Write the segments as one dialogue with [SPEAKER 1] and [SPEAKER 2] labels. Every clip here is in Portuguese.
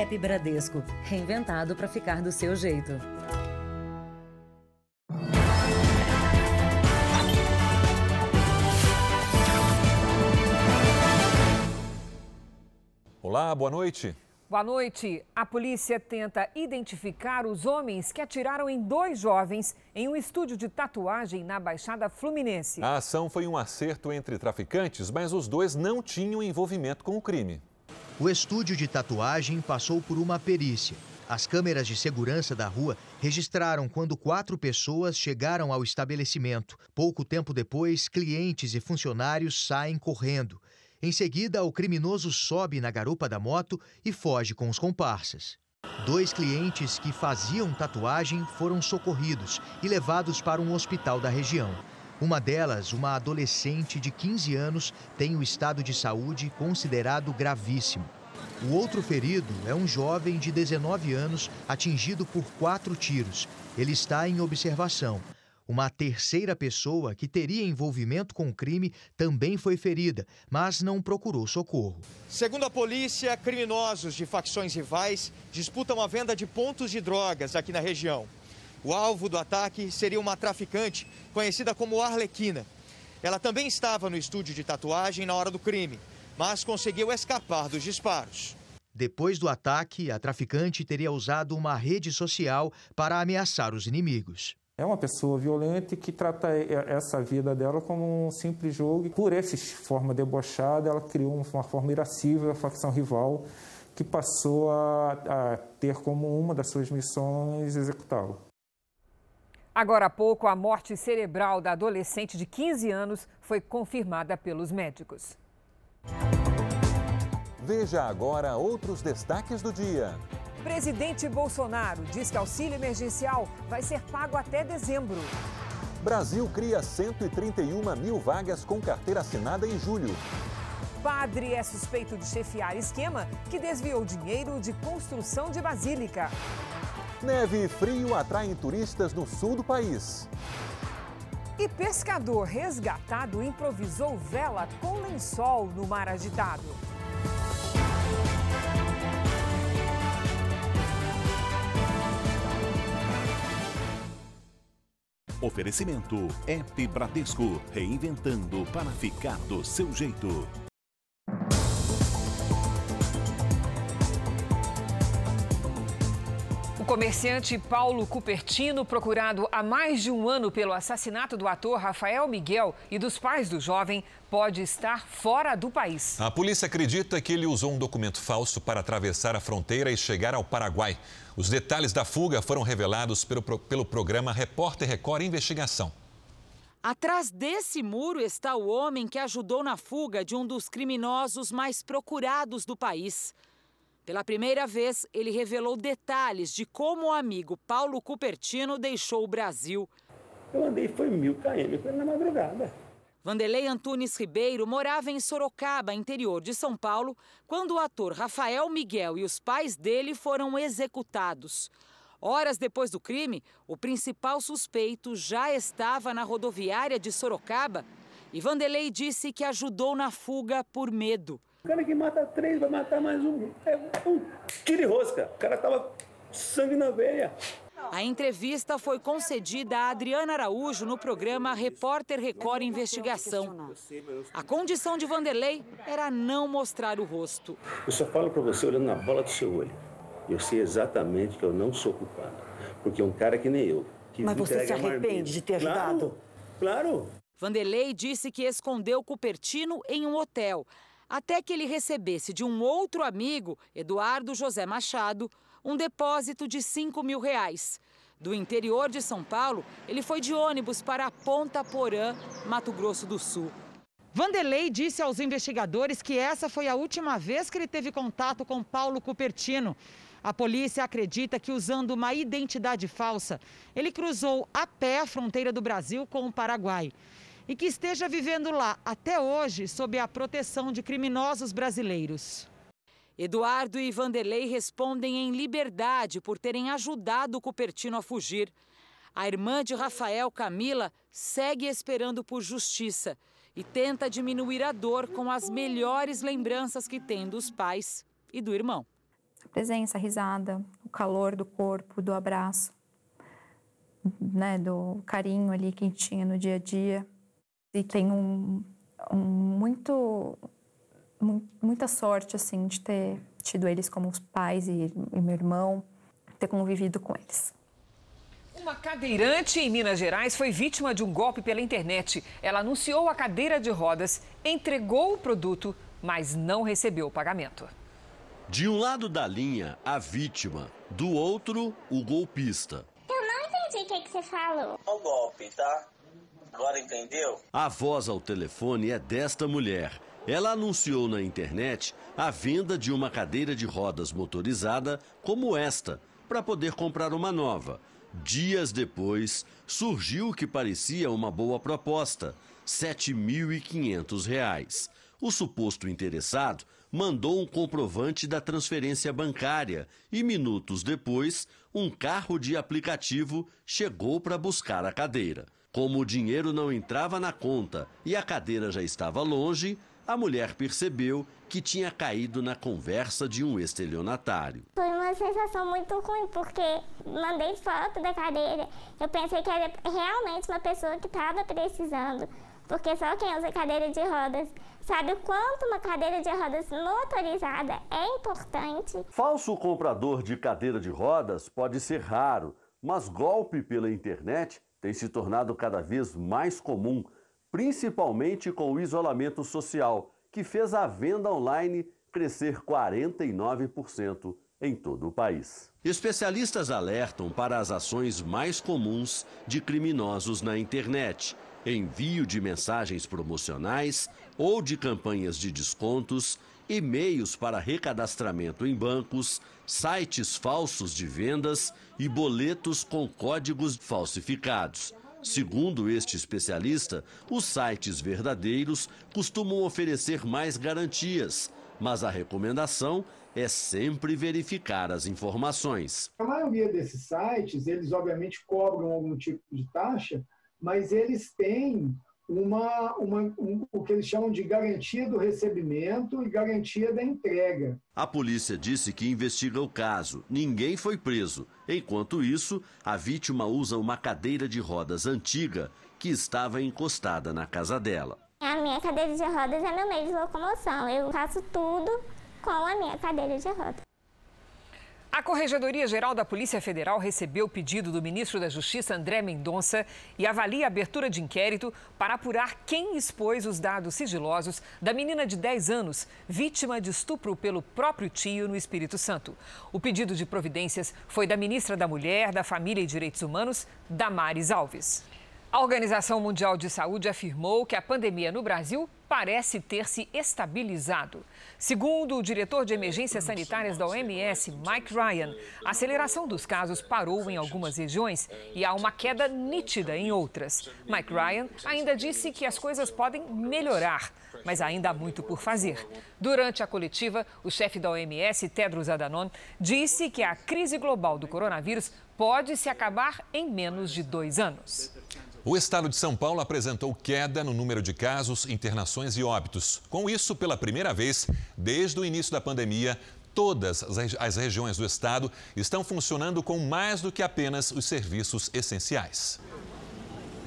[SPEAKER 1] App Bradesco, reinventado para ficar do seu jeito.
[SPEAKER 2] Olá, boa noite.
[SPEAKER 3] Boa noite. A polícia tenta identificar os homens que atiraram em dois jovens em um estúdio de tatuagem na Baixada Fluminense.
[SPEAKER 2] A ação foi um acerto entre traficantes, mas os dois não tinham envolvimento com o crime.
[SPEAKER 4] O estúdio de tatuagem passou por uma perícia. As câmeras de segurança da rua registraram quando quatro pessoas chegaram ao estabelecimento. Pouco tempo depois, clientes e funcionários saem correndo. Em seguida, o criminoso sobe na garupa da moto e foge com os comparsas. Dois clientes que faziam tatuagem foram socorridos e levados para um hospital da região. Uma delas, uma adolescente de 15 anos, tem o estado de saúde considerado gravíssimo. O outro ferido é um jovem de 19 anos atingido por quatro tiros. Ele está em observação. Uma terceira pessoa que teria envolvimento com o crime também foi ferida, mas não procurou socorro.
[SPEAKER 5] Segundo a polícia, criminosos de facções rivais disputam a venda de pontos de drogas aqui na região. O alvo do ataque seria uma traficante conhecida como Arlequina. Ela também estava no estúdio de tatuagem na hora do crime, mas conseguiu escapar dos disparos.
[SPEAKER 4] Depois do ataque, a traficante teria usado uma rede social para ameaçar os inimigos.
[SPEAKER 6] É uma pessoa violenta que trata essa vida dela como um simples jogo. E por essa forma debochada, ela criou uma forma irascível a facção rival, que passou a, a ter como uma das suas missões executá-lo.
[SPEAKER 3] Agora há pouco, a morte cerebral da adolescente de 15 anos foi confirmada pelos médicos.
[SPEAKER 2] Veja agora outros destaques do dia.
[SPEAKER 3] Presidente Bolsonaro diz que auxílio emergencial vai ser pago até dezembro.
[SPEAKER 2] Brasil cria 131 mil vagas com carteira assinada em julho.
[SPEAKER 3] Padre é suspeito de chefiar esquema que desviou dinheiro de construção de basílica.
[SPEAKER 2] Neve e frio atraem turistas no sul do país.
[SPEAKER 3] E pescador resgatado improvisou vela com lençol no mar agitado.
[SPEAKER 7] Oferecimento App Bradesco, reinventando para ficar do seu jeito.
[SPEAKER 3] Comerciante Paulo Cupertino, procurado há mais de um ano pelo assassinato do ator Rafael Miguel e dos pais do jovem, pode estar fora do país.
[SPEAKER 2] A polícia acredita que ele usou um documento falso para atravessar a fronteira e chegar ao Paraguai. Os detalhes da fuga foram revelados pelo, pelo programa Repórter Record Investigação.
[SPEAKER 8] Atrás desse muro está o homem que ajudou na fuga de um dos criminosos mais procurados do país. Pela primeira vez, ele revelou detalhes de como o amigo Paulo Cupertino deixou o Brasil.
[SPEAKER 9] Eu andei foi mil km na madrugada.
[SPEAKER 8] Vanderlei Antunes Ribeiro morava em Sorocaba, interior de São Paulo, quando o ator Rafael Miguel e os pais dele foram executados. Horas depois do crime, o principal suspeito já estava na rodoviária de Sorocaba e Vanderlei disse que ajudou na fuga por medo.
[SPEAKER 9] O cara que mata três vai matar mais um. É um tiro e rosca. O cara tava sangue na veia.
[SPEAKER 8] A entrevista foi concedida a Adriana Araújo no programa Repórter Record Investigação. A condição de Vanderlei era não mostrar o rosto.
[SPEAKER 9] Eu só falo para você olhando na bola do seu olho. Eu sei exatamente que eu não sou culpado. Porque é um cara que nem eu. Que
[SPEAKER 10] Mas você se arrepende de ter ajudado?
[SPEAKER 9] Claro, claro.
[SPEAKER 8] Vanderlei disse que escondeu Cupertino em um hotel, até que ele recebesse de um outro amigo, Eduardo José Machado, um depósito de 5 mil reais. Do interior de São Paulo, ele foi de ônibus para Ponta Porã, Mato Grosso do Sul. Vanderlei disse aos investigadores que essa foi a última vez que ele teve contato com Paulo Cupertino. A polícia acredita que, usando uma identidade falsa, ele cruzou a pé a fronteira do Brasil com o Paraguai e que esteja vivendo lá até hoje sob a proteção de criminosos brasileiros. Eduardo e Vanderlei respondem em liberdade por terem ajudado o Cupertino a fugir. A irmã de Rafael, Camila, segue esperando por justiça e tenta diminuir a dor com as melhores lembranças que tem dos pais e do irmão.
[SPEAKER 11] A presença, a risada, o calor do corpo, do abraço, né, do carinho ali que tinha no dia a dia. E tenho um, um muito, muita sorte, assim, de ter tido eles como os pais e, e meu irmão, ter convivido com eles.
[SPEAKER 3] Uma cadeirante em Minas Gerais foi vítima de um golpe pela internet. Ela anunciou a cadeira de rodas, entregou o produto, mas não recebeu o pagamento.
[SPEAKER 12] De um lado da linha, a vítima, do outro, o golpista.
[SPEAKER 13] Eu não entendi o que, que você falou.
[SPEAKER 14] O golpe, tá? Agora entendeu?
[SPEAKER 12] A voz ao telefone é desta mulher. Ela anunciou na internet a venda de uma cadeira de rodas motorizada como esta, para poder comprar uma nova. Dias depois, surgiu o que parecia uma boa proposta: R$ 7.500. O suposto interessado mandou um comprovante da transferência bancária e, minutos depois, um carro de aplicativo chegou para buscar a cadeira. Como o dinheiro não entrava na conta e a cadeira já estava longe, a mulher percebeu que tinha caído na conversa de um estelionatário.
[SPEAKER 13] Foi uma sensação muito ruim, porque mandei foto da cadeira. Eu pensei que era realmente uma pessoa que estava precisando, porque só quem usa cadeira de rodas sabe o quanto uma cadeira de rodas motorizada é importante.
[SPEAKER 12] Falso comprador de cadeira de rodas pode ser raro, mas golpe pela internet tem se tornado cada vez mais comum, principalmente com o isolamento social que fez a venda online crescer 49% em todo o país. Especialistas alertam para as ações mais comuns de criminosos na internet: envio de mensagens promocionais ou de campanhas de descontos, e-mails para recadastramento em bancos, sites falsos de vendas e boletos com códigos falsificados. Segundo este especialista, os sites verdadeiros costumam oferecer mais garantias, mas a recomendação é sempre verificar as informações.
[SPEAKER 15] A maioria desses sites, eles obviamente cobram algum tipo de taxa, mas eles têm uma, uma, um, o que eles chamam de garantia do recebimento e garantia da entrega.
[SPEAKER 12] A polícia disse que investiga o caso. Ninguém foi preso. Enquanto isso, a vítima usa uma cadeira de rodas antiga que estava encostada na casa dela.
[SPEAKER 13] A minha cadeira de rodas é meu meio de locomoção. Eu faço tudo com a minha cadeira de rodas.
[SPEAKER 3] A Corregedoria Geral da Polícia Federal recebeu o pedido do ministro da Justiça, André Mendonça, e avalia a abertura de inquérito para apurar quem expôs os dados sigilosos da menina de 10 anos, vítima de estupro pelo próprio tio no Espírito Santo. O pedido de providências foi da ministra da Mulher, da Família e Direitos Humanos, Damares Alves. A Organização Mundial de Saúde afirmou que a pandemia no Brasil parece ter se estabilizado. Segundo o diretor de emergências sanitárias da OMS, Mike Ryan, a aceleração dos casos parou em algumas regiões e há uma queda nítida em outras. Mike Ryan ainda disse que as coisas podem melhorar, mas ainda há muito por fazer. Durante a coletiva, o chefe da OMS, Tedros Adhanom, disse que a crise global do coronavírus pode se acabar em menos de dois anos.
[SPEAKER 2] O estado de São Paulo apresentou queda no número de casos, internações e óbitos. Com isso, pela primeira vez desde o início da pandemia, todas as regiões do estado estão funcionando com mais do que apenas os serviços essenciais.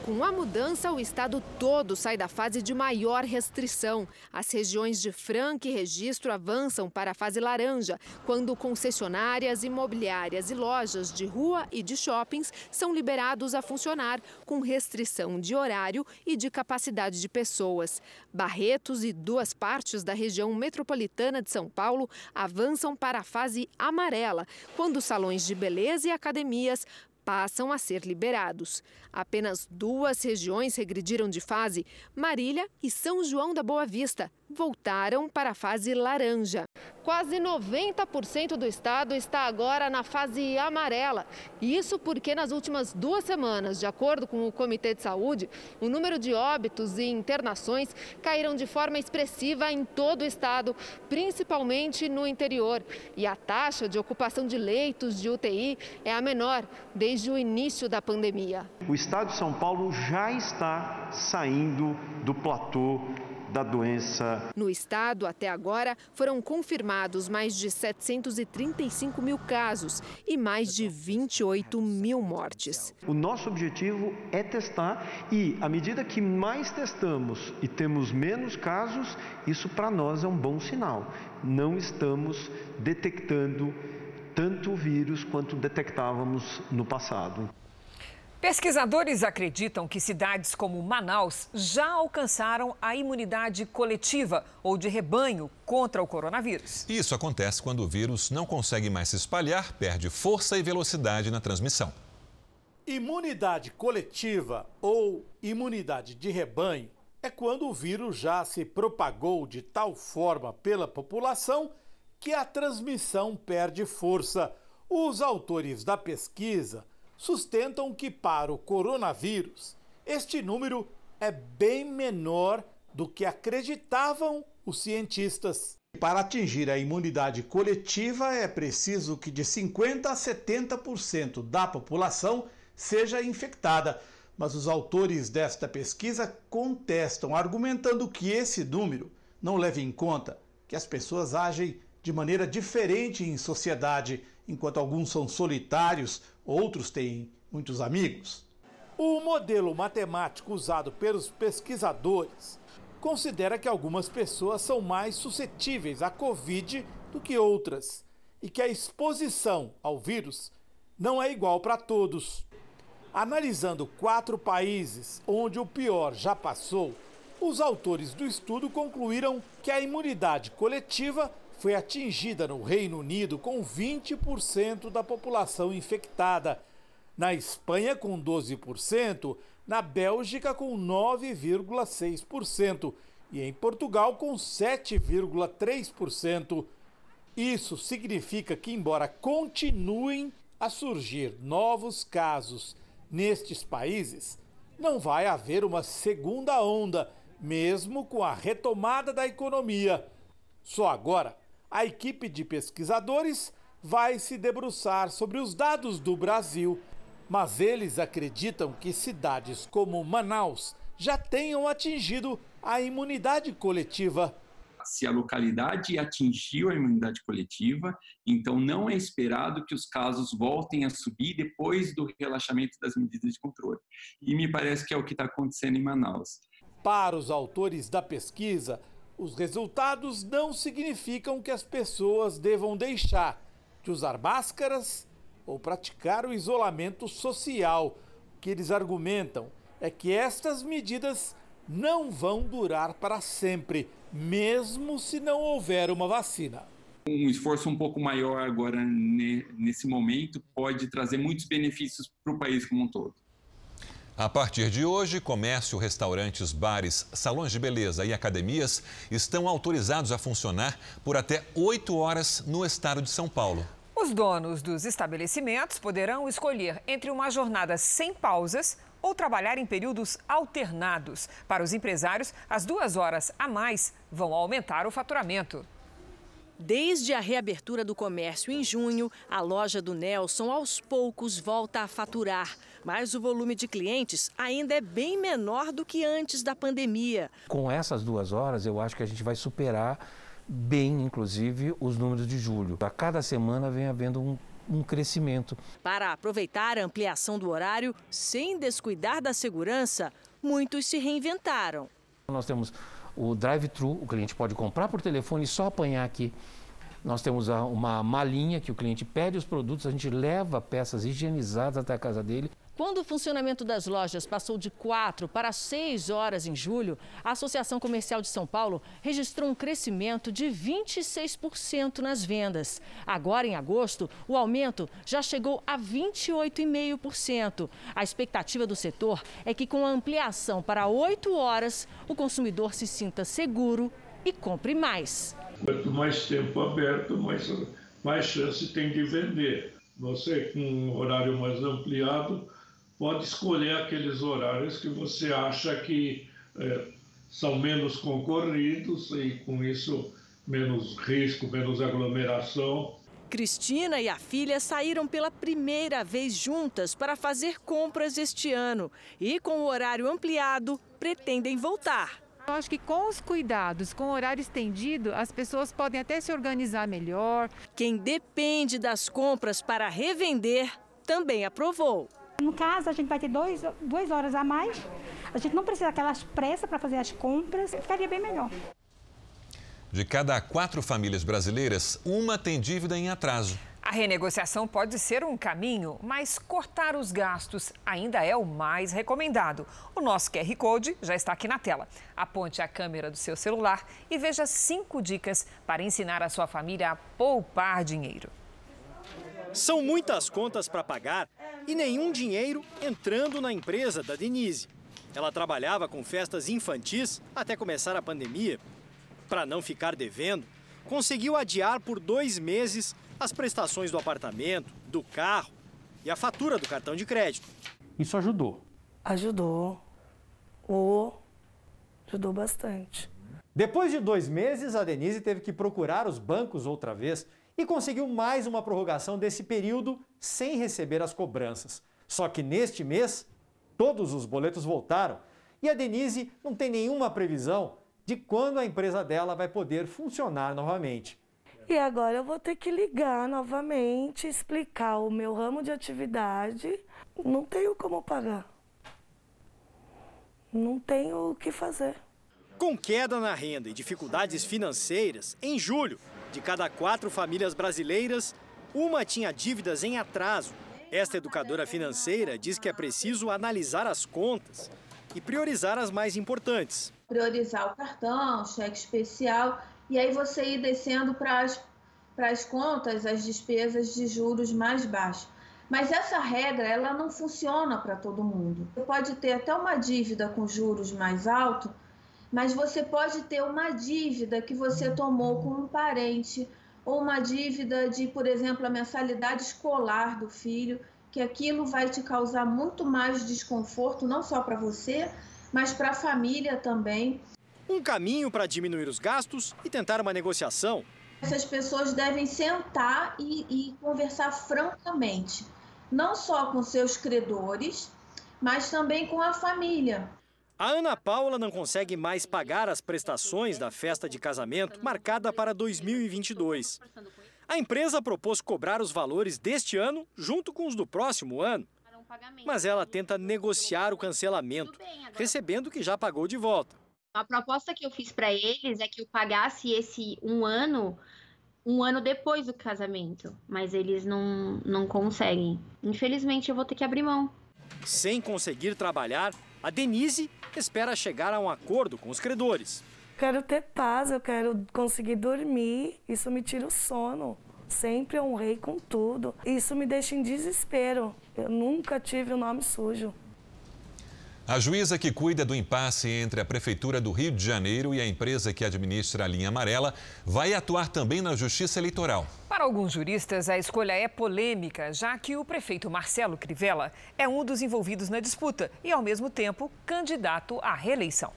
[SPEAKER 16] Com a mudança, o estado todo sai da fase de maior restrição. As regiões de Franca e Registro avançam para a fase laranja, quando concessionárias, imobiliárias e lojas de rua e de shoppings são liberados a funcionar com restrição de horário e de capacidade de pessoas. Barretos e duas partes da região metropolitana de São Paulo avançam para a fase amarela, quando salões de beleza e academias passam a ser liberados. Apenas duas regiões regrediram de fase: Marília e São João da Boa Vista voltaram para a fase laranja. Quase 90% do estado está agora na fase amarela. Isso porque nas últimas duas semanas, de acordo com o Comitê de Saúde, o número de óbitos e internações caíram de forma expressiva em todo o estado, principalmente no interior. E a taxa de ocupação de leitos de UTI é a menor desde o início da pandemia.
[SPEAKER 17] O estado de São Paulo já está saindo do platô da doença.
[SPEAKER 16] No estado, até agora, foram confirmados mais de 735 mil casos e mais de 28 mil mortes.
[SPEAKER 17] O nosso objetivo é testar e, à medida que mais testamos e temos menos casos, isso para nós é um bom sinal. Não estamos detectando tanto o vírus quanto detectávamos no passado.
[SPEAKER 3] Pesquisadores acreditam que cidades como Manaus já alcançaram a imunidade coletiva ou de rebanho contra o coronavírus.
[SPEAKER 2] Isso acontece quando o vírus não consegue mais se espalhar, perde força e velocidade na transmissão.
[SPEAKER 18] Imunidade coletiva ou imunidade de rebanho é quando o vírus já se propagou de tal forma pela população que a transmissão perde força. Os autores da pesquisa sustentam que para o coronavírus este número é bem menor do que acreditavam os cientistas.
[SPEAKER 19] Para atingir a imunidade coletiva é preciso que de 50 a 70% da população seja infectada. Mas os autores desta pesquisa contestam, argumentando que esse número não leva em conta que as pessoas agem de maneira diferente em sociedade, enquanto alguns são solitários, outros têm muitos amigos.
[SPEAKER 18] O modelo matemático usado pelos pesquisadores considera que algumas pessoas são mais suscetíveis à Covid do que outras e que a exposição ao vírus não é igual para todos. Analisando quatro países onde o pior já passou, os autores do estudo concluíram que a imunidade coletiva foi atingida no Reino Unido com 20% da população infectada, na Espanha com 12%, na Bélgica com 9,6% e em Portugal com 7,3%. Isso significa que, embora continuem a surgir novos casos nestes países, não vai haver uma segunda onda, mesmo com a retomada da economia. Só agora a equipe de pesquisadores vai se debruçar sobre os dados do Brasil, mas eles acreditam que cidades como Manaus já tenham atingido a imunidade coletiva.
[SPEAKER 20] Se a localidade atingiu a imunidade coletiva, então não é esperado que os casos voltem a subir depois do relaxamento das medidas de controle. E me parece que é o que está acontecendo em Manaus.
[SPEAKER 18] Para os autores da pesquisa, os resultados não significam que as pessoas devam deixar de usar máscaras ou praticar o isolamento social. O que eles argumentam é que estas medidas não vão durar para sempre, mesmo se não houver uma vacina.
[SPEAKER 20] Um esforço um pouco maior agora nesse momento pode trazer muitos benefícios para o país como um todo.
[SPEAKER 2] A partir de hoje, comércio, restaurantes, bares, salões de beleza e academias estão autorizados a funcionar por até oito horas no estado de São Paulo.
[SPEAKER 3] Os donos dos estabelecimentos poderão escolher entre uma jornada sem pausas ou trabalhar em períodos alternados. Para os empresários, as duas horas a mais vão aumentar o faturamento.
[SPEAKER 21] Desde a reabertura do comércio em junho, a loja do Nelson aos poucos volta a faturar. Mas o volume de clientes ainda é bem menor do que antes da pandemia.
[SPEAKER 6] Com essas duas horas, eu acho que a gente vai superar bem, inclusive, os números de julho. A cada semana vem havendo um, um crescimento.
[SPEAKER 21] Para aproveitar a ampliação do horário sem descuidar da segurança, muitos se reinventaram.
[SPEAKER 6] Nós temos o drive-thru, o cliente pode comprar por telefone e só apanhar aqui. Nós temos uma malinha que o cliente pede os produtos, a gente leva peças higienizadas até a casa dele.
[SPEAKER 21] Quando o funcionamento das lojas passou de 4 para 6 horas em julho, a Associação Comercial de São Paulo registrou um crescimento de 26% nas vendas. Agora, em agosto, o aumento já chegou a 28,5%. A expectativa do setor é que, com a ampliação para 8 horas, o consumidor se sinta seguro e compre mais.
[SPEAKER 22] Quanto mais tempo aberto, mais, mais chance tem de vender. Você, com um horário mais ampliado, pode escolher aqueles horários que você acha que é, são menos concorridos e com isso menos risco, menos aglomeração.
[SPEAKER 21] Cristina e a filha saíram pela primeira vez juntas para fazer compras este ano e, com o horário ampliado, pretendem voltar.
[SPEAKER 23] Eu acho que com os cuidados, com o horário estendido, as pessoas podem até se organizar melhor.
[SPEAKER 8] Quem depende das compras para revender também aprovou.
[SPEAKER 24] No caso, a gente vai ter dois, duas horas a mais. A gente não precisa daquelas pressas para fazer as compras. Ficaria bem melhor.
[SPEAKER 2] De cada quatro famílias brasileiras, uma tem dívida em atraso.
[SPEAKER 3] A renegociação pode ser um caminho, mas cortar os gastos ainda é o mais recomendado. O nosso QR Code já está aqui na tela. Aponte a câmera do seu celular e veja cinco dicas para ensinar a sua família a poupar dinheiro.
[SPEAKER 25] São muitas contas para pagar e nenhum dinheiro entrando na empresa da Denise. Ela trabalhava com festas infantis até começar a pandemia. Para não ficar devendo, conseguiu adiar por dois meses as prestações do apartamento, do carro e a fatura do cartão de crédito.
[SPEAKER 26] Isso ajudou?
[SPEAKER 10] Ajudou. Oh, ajudou bastante.
[SPEAKER 25] Depois de dois meses, a Denise teve que procurar os bancos outra vez e conseguiu mais uma prorrogação desse período sem receber as cobranças. Só que neste mês, todos os boletos voltaram e a Denise não tem nenhuma previsão de quando a empresa dela vai poder funcionar novamente.
[SPEAKER 10] E agora eu vou ter que ligar novamente, explicar o meu ramo de atividade. Não tenho como pagar. Não tenho o que fazer.
[SPEAKER 25] Com queda na renda e dificuldades financeiras, em julho, de cada quatro famílias brasileiras, uma tinha dívidas em atraso. Esta educadora financeira diz que é preciso analisar as contas e priorizar as mais importantes.
[SPEAKER 27] Priorizar o cartão, cheque especial e aí você ir descendo para as, para as contas as despesas de juros mais baixos. Mas essa regra ela não funciona para todo mundo. Você pode ter até uma dívida com juros mais altos, mas você pode ter uma dívida que você tomou com um parente ou uma dívida de, por exemplo, a mensalidade escolar do filho, que aquilo vai te causar muito mais desconforto, não só para você, mas para a família também.
[SPEAKER 25] Um caminho para diminuir os gastos e tentar uma negociação.
[SPEAKER 27] Essas pessoas devem sentar e, e conversar francamente, não só com seus credores, mas também com a família.
[SPEAKER 25] A Ana Paula não consegue mais pagar as prestações da festa de casamento marcada para 2022. A empresa propôs cobrar os valores deste ano junto com os do próximo ano. Mas ela tenta negociar o cancelamento, recebendo o que já pagou de volta.
[SPEAKER 28] A proposta que eu fiz para eles é que eu pagasse esse um ano, um ano depois do casamento, mas eles não, não conseguem. Infelizmente, eu vou ter que abrir mão.
[SPEAKER 25] Sem conseguir trabalhar, a Denise espera chegar a um acordo com os credores.
[SPEAKER 10] Quero ter paz, eu quero conseguir dormir, isso me tira o sono. Sempre honrei com tudo. Isso me deixa em desespero. Eu nunca tive o um nome sujo.
[SPEAKER 2] A juíza que cuida do impasse entre a Prefeitura do Rio de Janeiro e a empresa que administra a linha amarela vai atuar também na Justiça Eleitoral.
[SPEAKER 3] Para alguns juristas, a escolha é polêmica, já que o prefeito Marcelo Crivella é um dos envolvidos na disputa e, ao mesmo tempo, candidato à reeleição.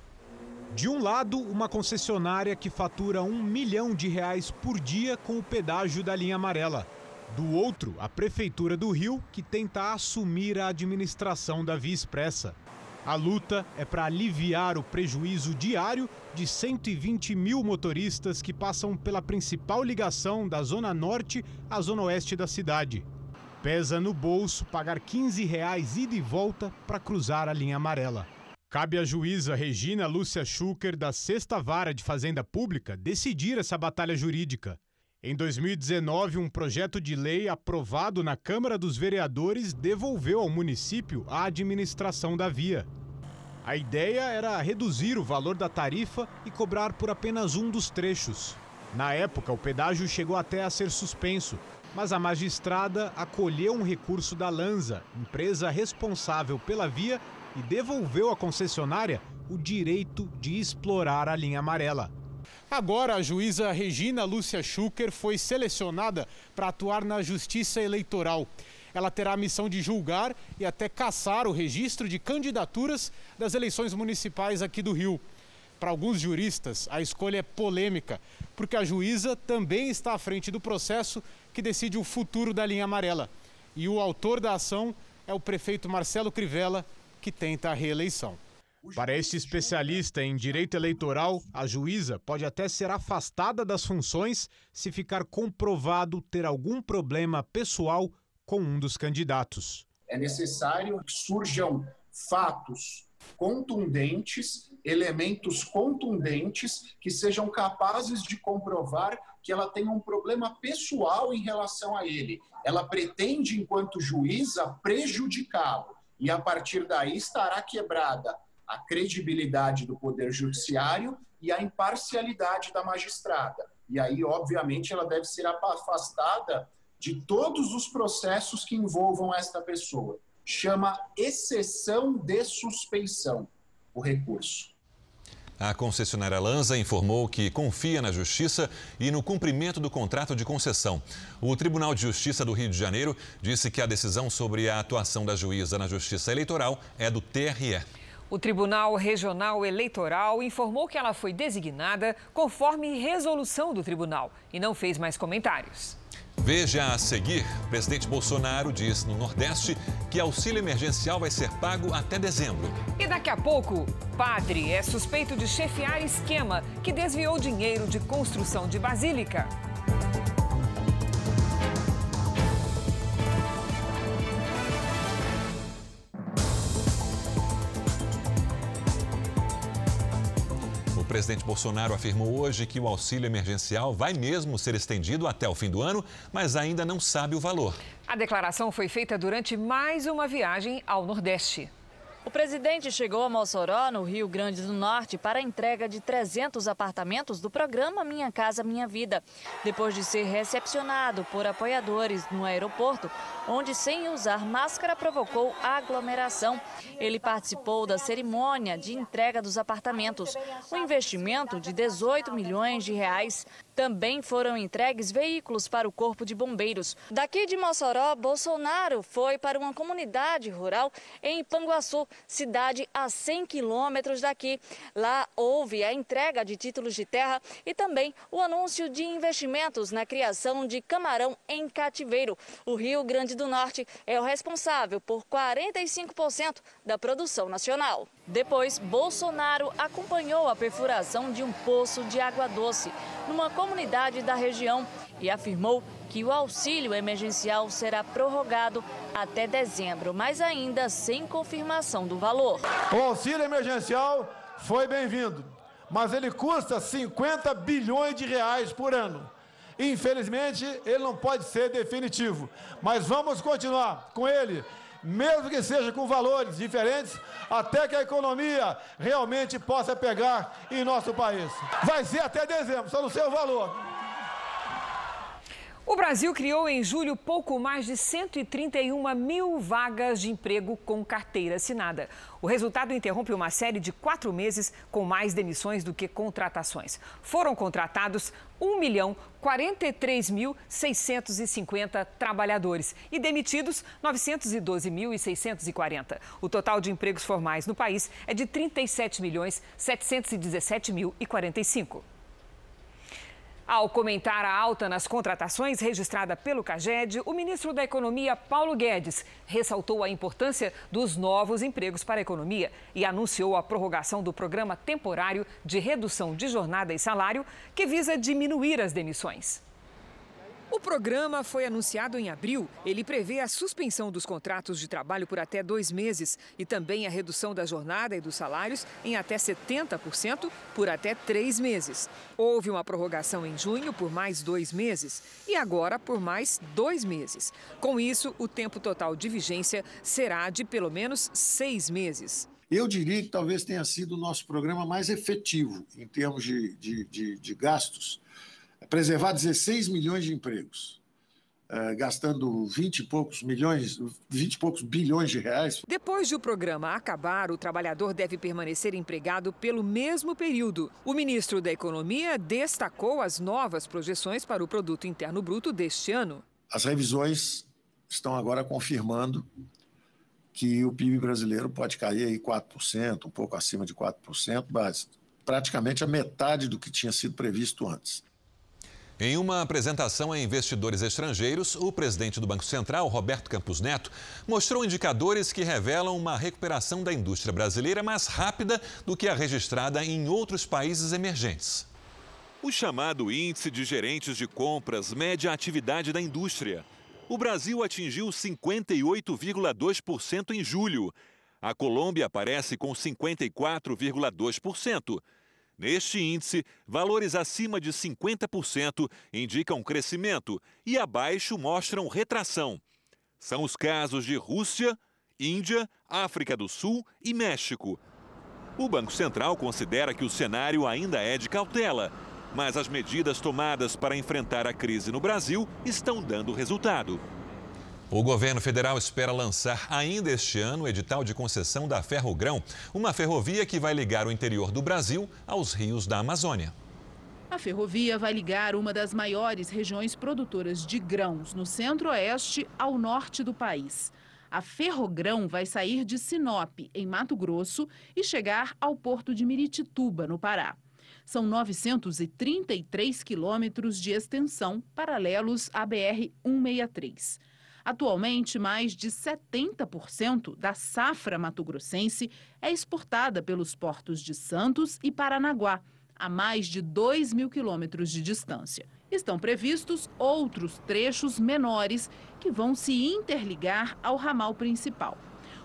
[SPEAKER 29] De um lado, uma concessionária que fatura um milhão de reais por dia com o pedágio da linha amarela. Do outro, a Prefeitura do Rio, que tenta assumir a administração da Via Expressa. A luta é para aliviar o prejuízo diário de 120 mil motoristas que passam pela principal ligação da Zona Norte à Zona Oeste da cidade. Pesa no bolso pagar 15 reais ida e volta para cruzar a linha amarela. Cabe à juíza Regina Lúcia Schucker, da Sexta Vara de Fazenda Pública, decidir essa batalha jurídica. Em 2019, um projeto de lei aprovado na Câmara dos Vereadores devolveu ao município a administração da via. A ideia era reduzir o valor da tarifa e cobrar por apenas um dos trechos. Na época, o pedágio chegou até a ser suspenso, mas a magistrada acolheu um recurso da Lanza, empresa responsável pela via, e devolveu à concessionária o direito de explorar a linha amarela. Agora, a juíza Regina Lúcia Schucker foi selecionada para atuar na Justiça Eleitoral. Ela terá a missão de julgar e até caçar o registro de candidaturas das eleições municipais aqui do Rio. Para alguns juristas, a escolha é polêmica, porque a juíza também está à frente do processo que decide o futuro da linha amarela. E o autor da ação é o prefeito Marcelo Crivella, que tenta a reeleição. Para este especialista em direito eleitoral, a juíza pode até ser afastada das funções se ficar comprovado ter algum problema pessoal com um dos candidatos.
[SPEAKER 30] É necessário que surjam fatos contundentes, elementos contundentes que sejam capazes de comprovar que ela tem um problema pessoal em relação a ele. Ela pretende, enquanto juíza, prejudicá-lo. E a partir daí estará quebrada a credibilidade do Poder Judiciário e a imparcialidade da magistrada. E aí, obviamente, ela deve ser afastada de todos os processos que envolvam esta pessoa. Chama exceção de suspeição o recurso.
[SPEAKER 2] A concessionária Lanza informou que confia na justiça e no cumprimento do contrato de concessão. O Tribunal de Justiça do Rio de Janeiro disse que a decisão sobre a atuação da juíza na Justiça Eleitoral é do TRE.
[SPEAKER 3] O Tribunal Regional Eleitoral informou que ela foi designada conforme resolução do tribunal e não fez mais comentários.
[SPEAKER 2] Veja a seguir: o presidente Bolsonaro diz no Nordeste que auxílio emergencial vai ser pago até dezembro.
[SPEAKER 3] E daqui a pouco, padre é suspeito de chefiar esquema que desviou dinheiro de construção de basílica.
[SPEAKER 2] Presidente Bolsonaro afirmou hoje que o auxílio emergencial vai mesmo ser estendido até o fim do ano, mas ainda não sabe o valor.
[SPEAKER 3] A declaração foi feita durante mais uma viagem ao Nordeste.
[SPEAKER 31] O presidente chegou a Mossoró, no Rio Grande do Norte, para a entrega de 300 apartamentos do programa Minha Casa Minha Vida, depois de ser recepcionado por apoiadores no aeroporto, onde, sem usar máscara, provocou aglomeração. Ele participou da cerimônia de entrega dos apartamentos, um investimento de 18 milhões de reais. Também foram entregues veículos para o Corpo de Bombeiros. Daqui de Mossoró, Bolsonaro foi para uma comunidade rural em Panguaçu, cidade a 100 quilômetros daqui. Lá houve a entrega de títulos de terra e também o anúncio de investimentos na criação de camarão em cativeiro. O Rio Grande do Norte é o responsável por 45% da produção nacional. Depois, Bolsonaro acompanhou a perfuração de um poço de água doce numa comunidade da região e afirmou que o auxílio emergencial será prorrogado até dezembro, mas ainda sem confirmação do valor.
[SPEAKER 32] O auxílio emergencial foi bem-vindo, mas ele custa 50 bilhões de reais por ano. Infelizmente, ele não pode ser definitivo, mas vamos continuar com ele mesmo que seja com valores diferentes, até que a economia realmente possa pegar em nosso país. Vai ser até dezembro, só não sei o valor.
[SPEAKER 3] O Brasil criou em julho pouco mais de 131 mil vagas de emprego com carteira assinada. O resultado interrompe uma série de quatro meses com mais demissões do que contratações. Foram contratados 1 milhão 43.650 trabalhadores e demitidos 912.640. O total de empregos formais no país é de 37 milhões 717 mil e 45. Ao comentar a alta nas contratações registrada pelo CAGED, o ministro da Economia, Paulo Guedes, ressaltou a importância dos novos empregos para a economia e anunciou a prorrogação do programa temporário de redução de jornada e salário, que visa diminuir as demissões. O programa foi anunciado em abril. Ele prevê a suspensão dos contratos de trabalho por até dois meses e também a redução da jornada e dos salários em até 70% por até três meses. Houve uma prorrogação em junho por mais dois meses e agora por mais dois meses. Com isso, o tempo total de vigência será de pelo menos seis meses.
[SPEAKER 33] Eu diria que talvez tenha sido o nosso programa mais efetivo em termos de, de, de, de gastos preservar 16 milhões de empregos. Uh, gastando 20 e poucos milhões, 20 e poucos bilhões de reais.
[SPEAKER 3] Depois de o programa acabar, o trabalhador deve permanecer empregado pelo mesmo período. O ministro da Economia destacou as novas projeções para o produto interno bruto deste ano.
[SPEAKER 33] As revisões estão agora confirmando que o PIB brasileiro pode cair aí 4%, um pouco acima de 4%, mas praticamente a metade do que tinha sido previsto antes.
[SPEAKER 2] Em uma apresentação a investidores estrangeiros, o presidente do Banco Central, Roberto Campos Neto, mostrou indicadores que revelam uma recuperação da indústria brasileira mais rápida do que a registrada em outros países emergentes.
[SPEAKER 34] O chamado Índice de Gerentes de Compras mede a atividade da indústria. O Brasil atingiu 58,2% em julho. A Colômbia aparece com 54,2%. Neste índice, valores acima de 50% indicam crescimento e abaixo mostram retração. São os casos de Rússia, Índia, África do Sul e México. O Banco Central considera que o cenário ainda é de cautela, mas as medidas tomadas para enfrentar a crise no Brasil estão dando resultado.
[SPEAKER 2] O governo federal espera lançar ainda este ano o edital de concessão da Ferrogrão, uma ferrovia que vai ligar o interior do Brasil aos rios da Amazônia.
[SPEAKER 35] A ferrovia vai ligar uma das maiores regiões produtoras de grãos no centro-oeste ao norte do país. A Ferrogrão vai sair de Sinop, em Mato Grosso, e chegar ao porto de Miritituba, no Pará. São 933 quilômetros de extensão paralelos à BR-163. Atualmente, mais de 70% da safra matogrossense é exportada pelos portos de Santos e Paranaguá, a mais de 2 mil quilômetros de distância. Estão previstos outros trechos menores que vão se interligar ao ramal principal.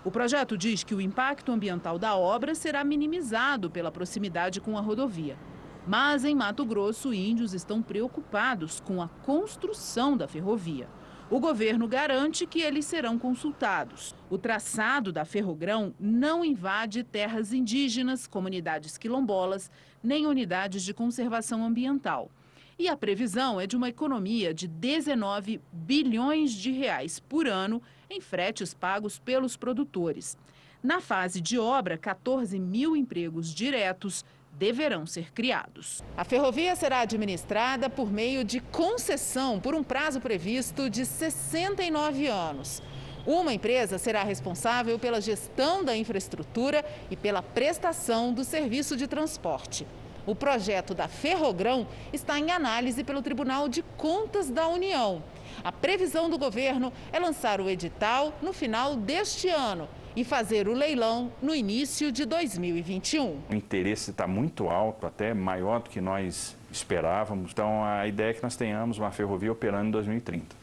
[SPEAKER 35] O projeto diz que o impacto ambiental da obra será minimizado pela proximidade com a rodovia. Mas em Mato Grosso, índios estão preocupados com a construção da ferrovia. O governo garante que eles serão consultados. O traçado da Ferrogrão não invade terras indígenas, comunidades quilombolas, nem unidades de conservação ambiental. E a previsão é de uma economia de 19 bilhões de reais por ano em fretes pagos pelos produtores. Na fase de obra, 14 mil empregos diretos deverão ser criados. A ferrovia será administrada por meio de concessão por um prazo previsto de 69 anos. Uma empresa será responsável pela gestão da infraestrutura e pela prestação do serviço de transporte. O projeto da Ferrogrão está em análise pelo Tribunal de Contas da União. A previsão do governo é lançar o edital no final deste ano e fazer o leilão no início de 2021.
[SPEAKER 36] O interesse está muito alto, até maior do que nós esperávamos. Então, a ideia é que nós tenhamos uma ferrovia operando em 2030.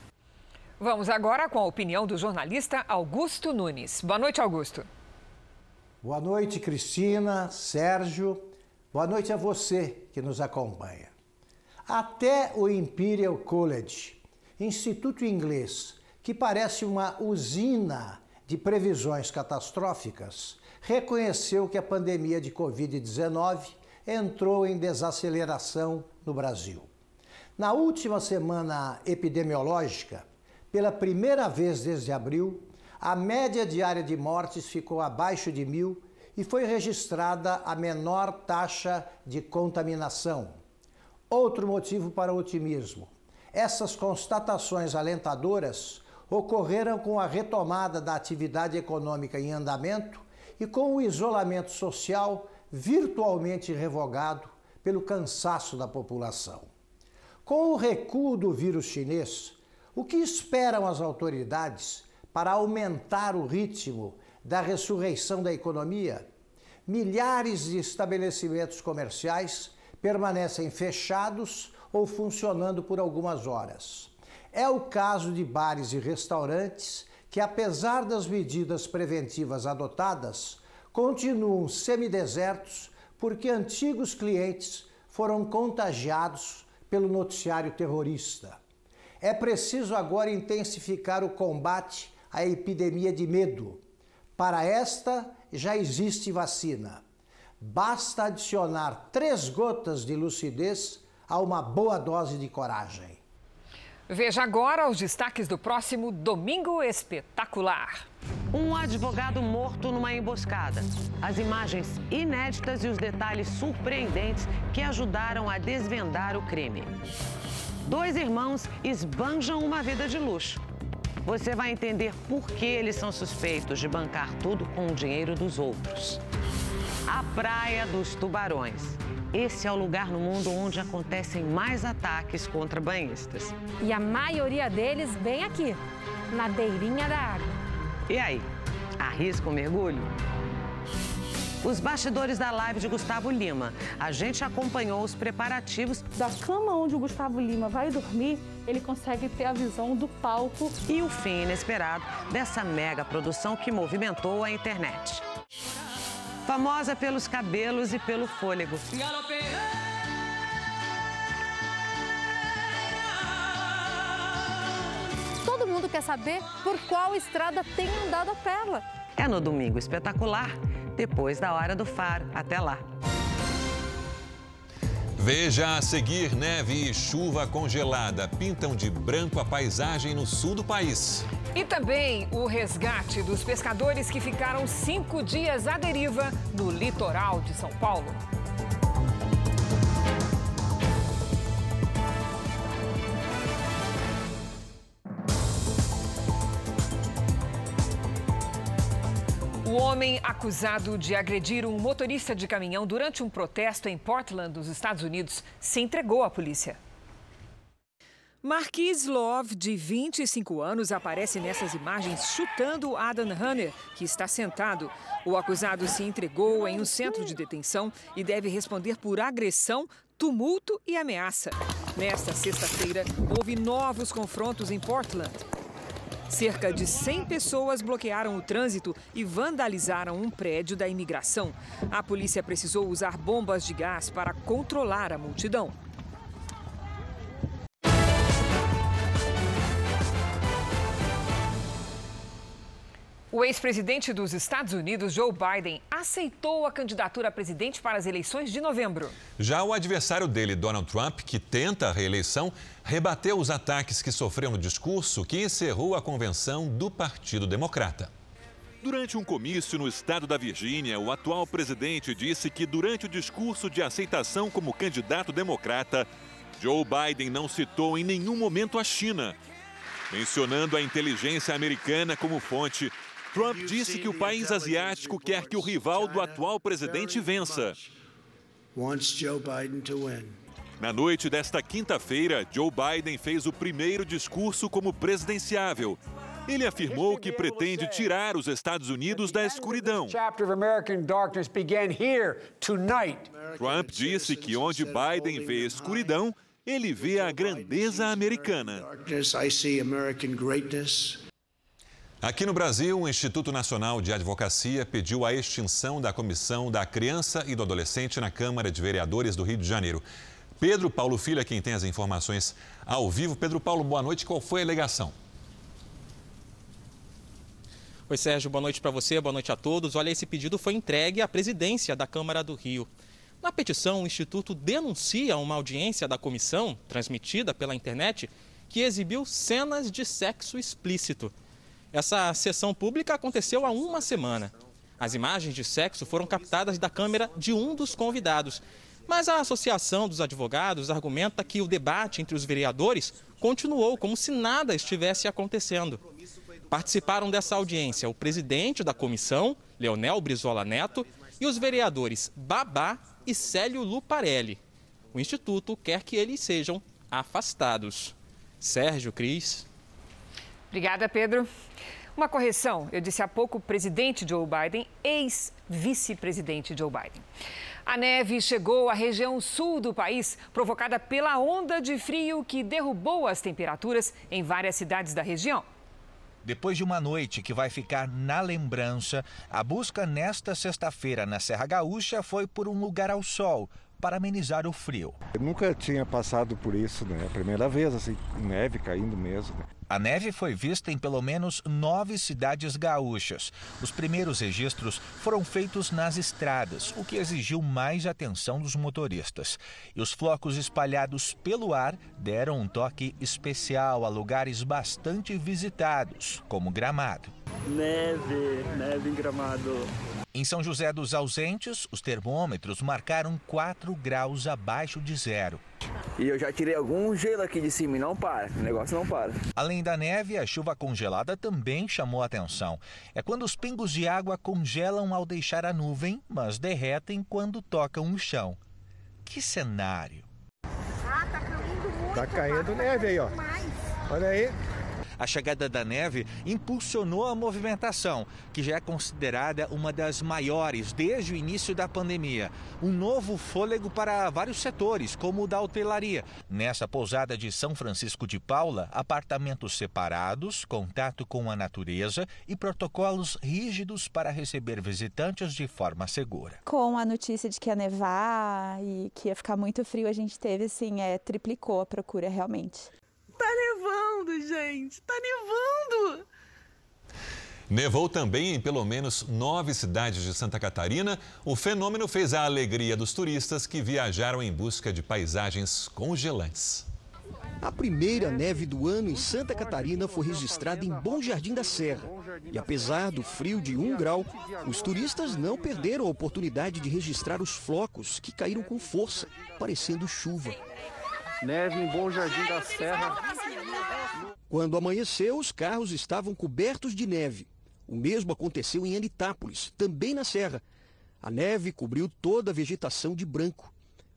[SPEAKER 3] Vamos agora com a opinião do jornalista Augusto Nunes. Boa noite, Augusto.
[SPEAKER 37] Boa noite, Cristina, Sérgio. Boa noite a você que nos acompanha. Até o Imperial College, instituto inglês, que parece uma usina de previsões catastróficas, reconheceu que a pandemia de Covid-19 entrou em desaceleração no Brasil. Na última semana epidemiológica, pela primeira vez desde abril, a média diária de mortes ficou abaixo de mil e foi registrada a menor taxa de contaminação. Outro motivo para otimismo. Essas constatações alentadoras ocorreram com a retomada da atividade econômica em andamento e com o isolamento social virtualmente revogado pelo cansaço da população. Com o recuo do vírus chinês, o que esperam as autoridades para aumentar o ritmo da ressurreição da economia? Milhares de estabelecimentos comerciais permanecem fechados ou funcionando por algumas horas. É o caso de bares e restaurantes que, apesar das medidas preventivas adotadas, continuam semidesertos porque antigos clientes foram contagiados pelo noticiário terrorista. É preciso agora intensificar o combate à epidemia de medo. Para esta, já existe vacina. Basta adicionar três gotas de lucidez a uma boa dose de coragem.
[SPEAKER 3] Veja agora os destaques do próximo Domingo Espetacular.
[SPEAKER 38] Um advogado morto numa emboscada. As imagens inéditas e os detalhes surpreendentes que ajudaram a desvendar o crime. Dois irmãos esbanjam uma vida de luxo. Você vai entender por que eles são suspeitos de bancar tudo com o dinheiro dos outros. A Praia dos Tubarões. Esse é o lugar no mundo onde acontecem mais ataques contra banhistas.
[SPEAKER 39] E a maioria deles bem aqui, na beirinha da água.
[SPEAKER 38] E aí, arrisca o um mergulho? Os bastidores da live de Gustavo Lima. A gente acompanhou os preparativos.
[SPEAKER 40] Da cama onde o Gustavo Lima vai dormir, ele consegue ter a visão do palco.
[SPEAKER 38] E o fim inesperado dessa mega produção que movimentou a internet. Famosa pelos cabelos e pelo fôlego.
[SPEAKER 39] Todo mundo quer saber por qual estrada tem andado a Perla.
[SPEAKER 38] É no Domingo Espetacular depois da hora do faro. Até lá.
[SPEAKER 2] Veja a seguir: neve e chuva congelada pintam de branco a paisagem no sul do país.
[SPEAKER 3] E também o resgate dos pescadores que ficaram cinco dias à deriva no litoral de São Paulo. O homem acusado de agredir um motorista de caminhão durante um protesto em Portland, nos Estados Unidos, se entregou à polícia. Marquis Love, de 25 anos, aparece nessas imagens chutando Adam Hunter, que está sentado. O acusado se entregou em um centro de detenção e deve responder por agressão, tumulto e ameaça. Nesta sexta-feira, houve novos confrontos em Portland. Cerca de 100 pessoas bloquearam o trânsito e vandalizaram um prédio da imigração. A polícia precisou usar bombas de gás para controlar a multidão. O ex-presidente dos Estados Unidos, Joe Biden, aceitou a candidatura a presidente para as eleições de novembro.
[SPEAKER 2] Já o adversário dele, Donald Trump, que tenta a reeleição, rebateu os ataques que sofreu no discurso que encerrou a convenção do Partido Democrata.
[SPEAKER 34] Durante um comício no estado da Virgínia, o atual presidente disse que durante o discurso de aceitação como candidato democrata, Joe Biden não citou em nenhum momento a China. Mencionando a inteligência americana como fonte, Trump disse que o país asiático quer que o rival do atual presidente vença. Na noite desta quinta-feira, Joe Biden fez o primeiro discurso como presidenciável. Ele afirmou que pretende tirar os Estados Unidos da escuridão. Trump disse que onde Biden vê escuridão, ele vê a grandeza americana.
[SPEAKER 2] Aqui no Brasil, o Instituto Nacional de Advocacia pediu a extinção da Comissão da Criança e do Adolescente na Câmara de Vereadores do Rio de Janeiro. Pedro Paulo Filho é quem tem as informações ao vivo. Pedro Paulo, boa noite. Qual foi a alegação?
[SPEAKER 41] Oi, Sérgio, boa noite para você, boa noite a todos. Olha, esse pedido foi entregue à presidência da Câmara do Rio. Na petição, o Instituto denuncia uma audiência da comissão, transmitida pela internet, que exibiu cenas de sexo explícito. Essa sessão pública aconteceu há uma semana. As imagens de sexo foram captadas da câmera de um dos convidados. Mas a Associação dos Advogados argumenta que o debate entre os vereadores continuou como se nada estivesse acontecendo. Participaram dessa audiência o presidente da comissão, Leonel Brizola Neto, e os vereadores Babá e Célio Luparelli. O Instituto quer que eles sejam afastados. Sérgio Cris.
[SPEAKER 3] Obrigada, Pedro. Uma correção, eu disse há pouco presidente Joe Biden, ex-vice-presidente Joe Biden. A neve chegou à região sul do país, provocada pela onda de frio que derrubou as temperaturas em várias cidades da região.
[SPEAKER 42] Depois de uma noite que vai ficar na lembrança, a busca nesta sexta-feira na Serra Gaúcha foi por um lugar ao sol, para amenizar o frio.
[SPEAKER 43] Eu nunca tinha passado por isso, né? A primeira vez, assim, neve caindo mesmo. Né?
[SPEAKER 42] A neve foi vista em pelo menos nove cidades gaúchas. Os primeiros registros foram feitos nas estradas, o que exigiu mais atenção dos motoristas. E os flocos espalhados pelo ar deram um toque especial a lugares bastante visitados, como Gramado.
[SPEAKER 44] Neve, neve em Gramado.
[SPEAKER 42] Em São José dos Ausentes, os termômetros marcaram 4 graus abaixo de zero.
[SPEAKER 44] E eu já tirei algum gelo aqui de cima e não para, o negócio não para.
[SPEAKER 42] Além da neve, a chuva congelada também chamou atenção. É quando os pingos de água congelam ao deixar a nuvem, mas derretem quando tocam o chão. Que cenário!
[SPEAKER 45] Ah, tá caindo muito.
[SPEAKER 46] Tá caindo neve aí, ó. Olha aí.
[SPEAKER 42] A chegada da neve impulsionou a movimentação, que já é considerada uma das maiores desde o início da pandemia. Um novo fôlego para vários setores, como o da hotelaria. Nessa pousada de São Francisco de Paula, apartamentos separados, contato com a natureza e protocolos rígidos para receber visitantes de forma segura.
[SPEAKER 47] Com a notícia de que ia nevar e que ia ficar muito frio, a gente teve assim, é, triplicou a procura realmente.
[SPEAKER 45] Tá nevando, gente! Tá nevando!
[SPEAKER 2] Nevou também em pelo menos nove cidades de Santa Catarina. O fenômeno fez a alegria dos turistas que viajaram em busca de paisagens congelantes.
[SPEAKER 48] A primeira neve do ano em Santa Catarina foi registrada em Bom Jardim da Serra. E apesar do frio de um grau, os turistas não perderam a oportunidade de registrar os flocos que caíram com força, parecendo chuva.
[SPEAKER 49] Neve em Bom Jardim da Serra.
[SPEAKER 48] Quando amanheceu, os carros estavam cobertos de neve. O mesmo aconteceu em Anitápolis, também na Serra. A neve cobriu toda a vegetação de branco.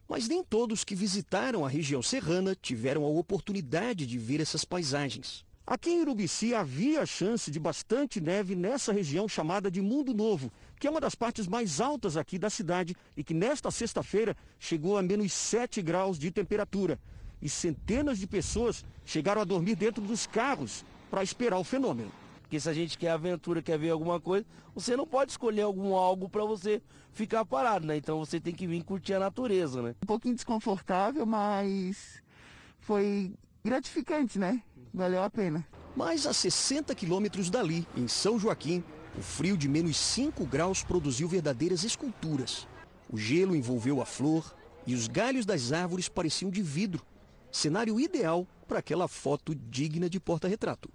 [SPEAKER 48] Mas nem todos que visitaram a região serrana tiveram a oportunidade de ver essas paisagens. Aqui em Urubici havia chance de bastante neve nessa região chamada de Mundo Novo, que é uma das partes mais altas aqui da cidade e que nesta sexta-feira chegou a menos 7 graus de temperatura. E centenas de pessoas chegaram a dormir dentro dos carros para esperar o fenômeno.
[SPEAKER 50] Porque se a gente quer aventura, quer ver alguma coisa, você não pode escolher algum algo para você ficar parado, né? Então você tem que vir curtir a natureza, né?
[SPEAKER 51] Um pouquinho desconfortável, mas foi gratificante, né? Valeu a pena.
[SPEAKER 48] Mas a 60 quilômetros dali, em São Joaquim, o frio de menos 5 graus produziu verdadeiras esculturas. O gelo envolveu a flor e os galhos das árvores pareciam de vidro. Cenário ideal para aquela foto digna de porta-retrato.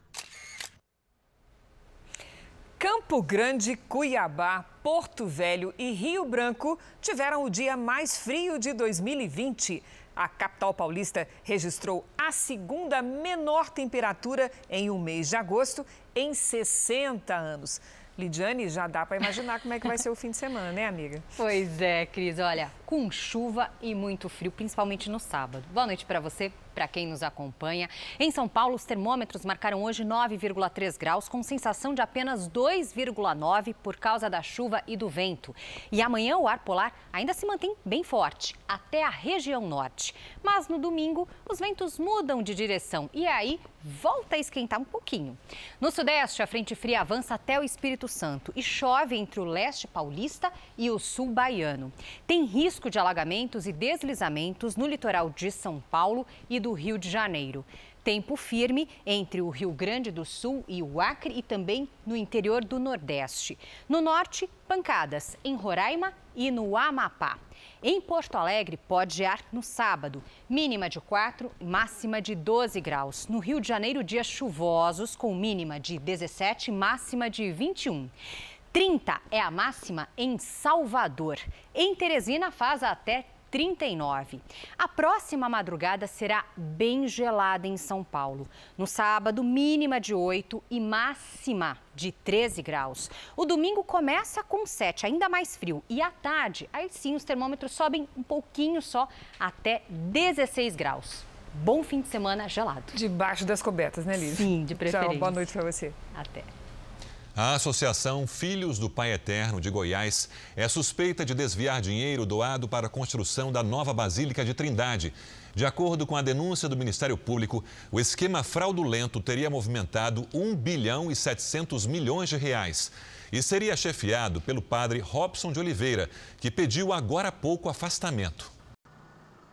[SPEAKER 3] Campo Grande, Cuiabá, Porto Velho e Rio Branco tiveram o dia mais frio de 2020. A capital paulista registrou a segunda menor temperatura em um mês de agosto em 60 anos. Lidiane, já dá para imaginar como é que vai ser o fim de semana, né, amiga?
[SPEAKER 52] Pois é, Cris. Olha, com chuva e muito frio, principalmente no sábado. Boa noite para você, para quem nos acompanha. Em São Paulo, os termômetros marcaram hoje 9,3 graus, com sensação de apenas 2,9 por causa da chuva e do vento. E amanhã o ar polar ainda se mantém bem forte, até a região norte. Mas no domingo, os ventos mudam de direção e aí volta a esquentar um pouquinho. No sudeste, a frente fria avança até o Espírito Santo e chove entre o leste paulista e o sul baiano. Tem risco de alagamentos e deslizamentos no litoral de São Paulo e do Rio de Janeiro. Tempo firme entre o Rio Grande do Sul e o Acre e também no interior do Nordeste. No norte, pancadas em Roraima e no Amapá. Em Porto Alegre, pode gear no sábado, mínima de 4, máxima de 12 graus. No Rio de Janeiro, dias chuvosos, com mínima de 17 máxima de 21. 30 é a máxima em Salvador. Em Teresina, faz até 39. A próxima madrugada será bem gelada em São Paulo. No sábado, mínima de 8 e máxima de 13 graus. O domingo começa com 7, ainda mais frio. E à tarde, aí sim, os termômetros sobem um pouquinho só, até 16 graus. Bom fim de semana gelado.
[SPEAKER 3] Debaixo das cobertas, né, Lívia?
[SPEAKER 52] Sim, de preferência.
[SPEAKER 3] Tchau, boa noite para você.
[SPEAKER 52] Até.
[SPEAKER 2] A Associação Filhos do Pai Eterno de Goiás é suspeita de desviar dinheiro doado para a construção da nova Basílica de Trindade. De acordo com a denúncia do Ministério Público, o esquema fraudulento teria movimentado 1 bilhão e 700 milhões de reais e seria chefiado pelo padre Robson de Oliveira, que pediu agora há pouco afastamento.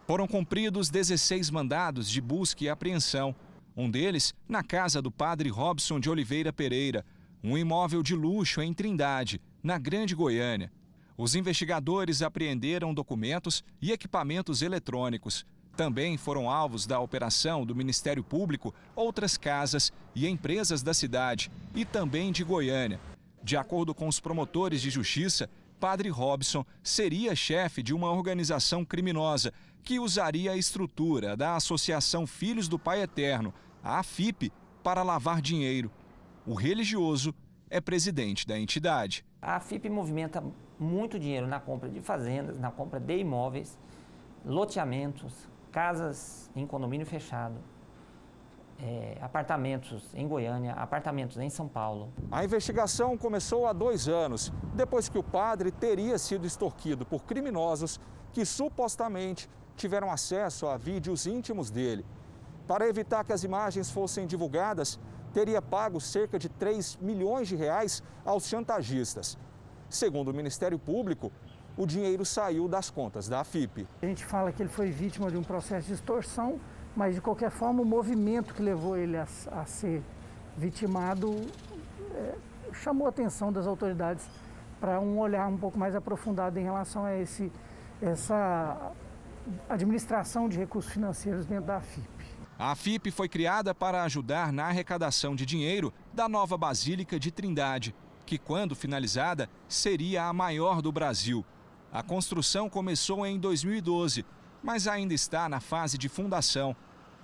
[SPEAKER 53] Foram cumpridos 16 mandados de busca e apreensão. Um deles na casa do padre Robson de Oliveira Pereira, um imóvel de luxo em Trindade, na Grande Goiânia. Os investigadores apreenderam documentos e equipamentos eletrônicos. Também foram alvos da operação do Ministério Público outras casas e empresas da cidade e também de Goiânia. De acordo com os promotores de justiça, Padre Robson seria chefe de uma organização criminosa que usaria a estrutura da Associação Filhos do Pai Eterno, a AFIP, para lavar dinheiro. O religioso é presidente da entidade.
[SPEAKER 54] A AFIP movimenta muito dinheiro na compra de fazendas, na compra de imóveis,
[SPEAKER 55] loteamentos, casas em condomínio fechado, é, apartamentos em Goiânia, apartamentos em São Paulo.
[SPEAKER 53] A investigação começou há dois anos, depois que o padre teria sido extorquido por criminosos que supostamente tiveram acesso a vídeos íntimos dele. Para evitar que as imagens fossem divulgadas, teria pago cerca de 3 milhões de reais aos chantagistas. Segundo o Ministério Público, o dinheiro saiu das contas da AFIP.
[SPEAKER 56] A gente fala que ele foi vítima de um processo de extorsão, mas de qualquer forma o movimento que levou ele a, a ser vitimado é, chamou a atenção das autoridades para um olhar um pouco mais aprofundado em relação a esse, essa administração de recursos financeiros dentro da AFIP.
[SPEAKER 53] A AFIP foi criada para ajudar na arrecadação de dinheiro da nova Basílica de Trindade, que, quando finalizada, seria a maior do Brasil. A construção começou em 2012, mas ainda está na fase de fundação.